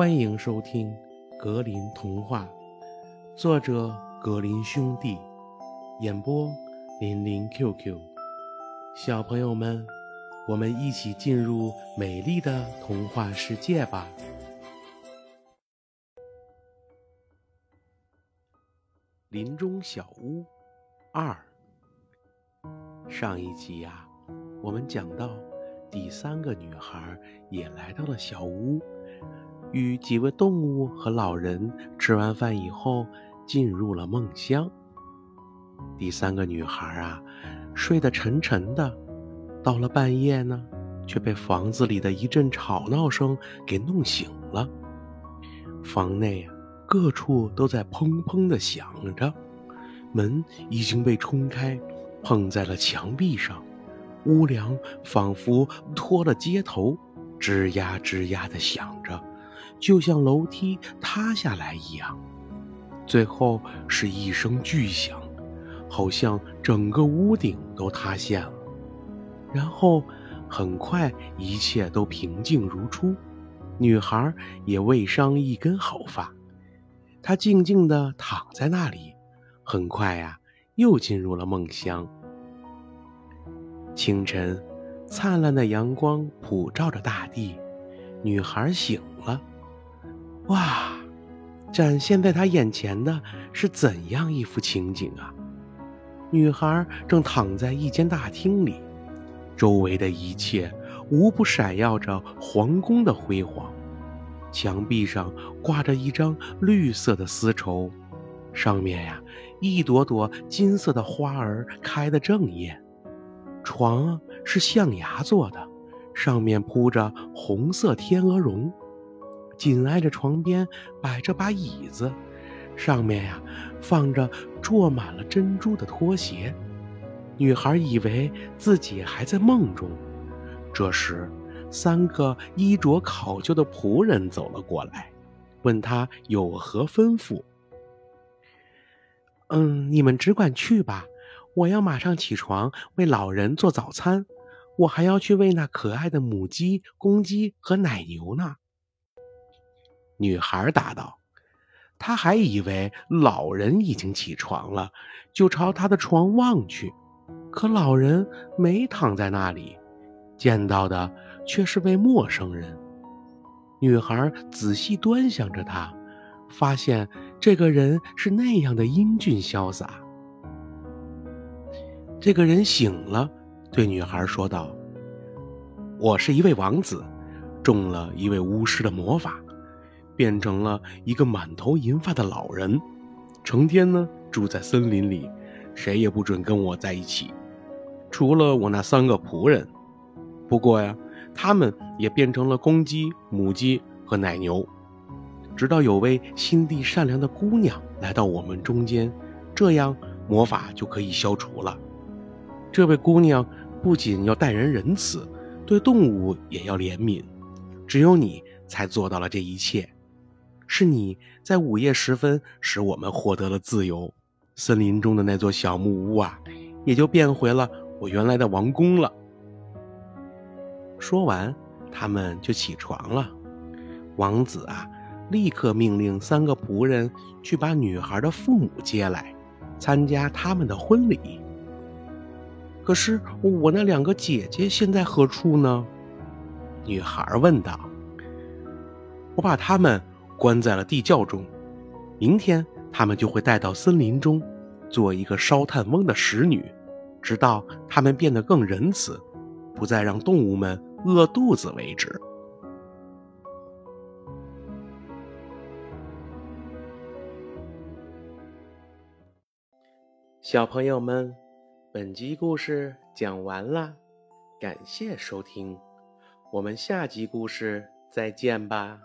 欢迎收听《格林童话》，作者格林兄弟，演播林林 QQ。小朋友们，我们一起进入美丽的童话世界吧！林中小屋二。上一集呀，我们讲到第三个女孩也来到了小屋。与几位动物和老人吃完饭以后，进入了梦乡。第三个女孩啊，睡得沉沉的，到了半夜呢，却被房子里的一阵吵闹声给弄醒了。房内啊，各处都在砰砰的响着，门已经被冲开，碰在了墙壁上，屋梁仿佛脱了接头，吱呀吱呀的响着。就像楼梯塌下来一样，最后是一声巨响，好像整个屋顶都塌陷了。然后，很快一切都平静如初，女孩也未伤一根毫发。她静静地躺在那里，很快呀，又进入了梦乡。清晨，灿烂的阳光普照着大地，女孩醒了。哇！展现在他眼前的是怎样一幅情景啊？女孩正躺在一间大厅里，周围的一切无不闪耀着皇宫的辉煌。墙壁上挂着一张绿色的丝绸，上面呀，一朵朵金色的花儿开得正艳。床是象牙做的，上面铺着红色天鹅绒。紧挨着床边摆着把椅子，上面呀放着做满了珍珠的拖鞋。女孩以为自己还在梦中。这时，三个衣着考究的仆人走了过来，问她有何吩咐。嗯，你们只管去吧，我要马上起床为老人做早餐，我还要去喂那可爱的母鸡、公鸡和奶牛呢。女孩答道：“她还以为老人已经起床了，就朝他的床望去，可老人没躺在那里，见到的却是位陌生人。女孩仔细端详着他，发现这个人是那样的英俊潇洒。这个人醒了，对女孩说道：‘我是一位王子，中了一位巫师的魔法。’”变成了一个满头银发的老人，成天呢住在森林里，谁也不准跟我在一起，除了我那三个仆人。不过呀，他们也变成了公鸡、母鸡和奶牛。直到有位心地善良的姑娘来到我们中间，这样魔法就可以消除了。这位姑娘不仅要待人仁慈，对动物也要怜悯，只有你才做到了这一切。是你在午夜时分使我们获得了自由，森林中的那座小木屋啊，也就变回了我原来的王宫了。说完，他们就起床了。王子啊，立刻命令三个仆人去把女孩的父母接来，参加他们的婚礼。可是我那两个姐姐现在何处呢？女孩问道。我把他们。关在了地窖中，明天他们就会带到森林中，做一个烧炭翁的使女，直到他们变得更仁慈，不再让动物们饿肚子为止。小朋友们，本集故事讲完了，感谢收听，我们下集故事再见吧。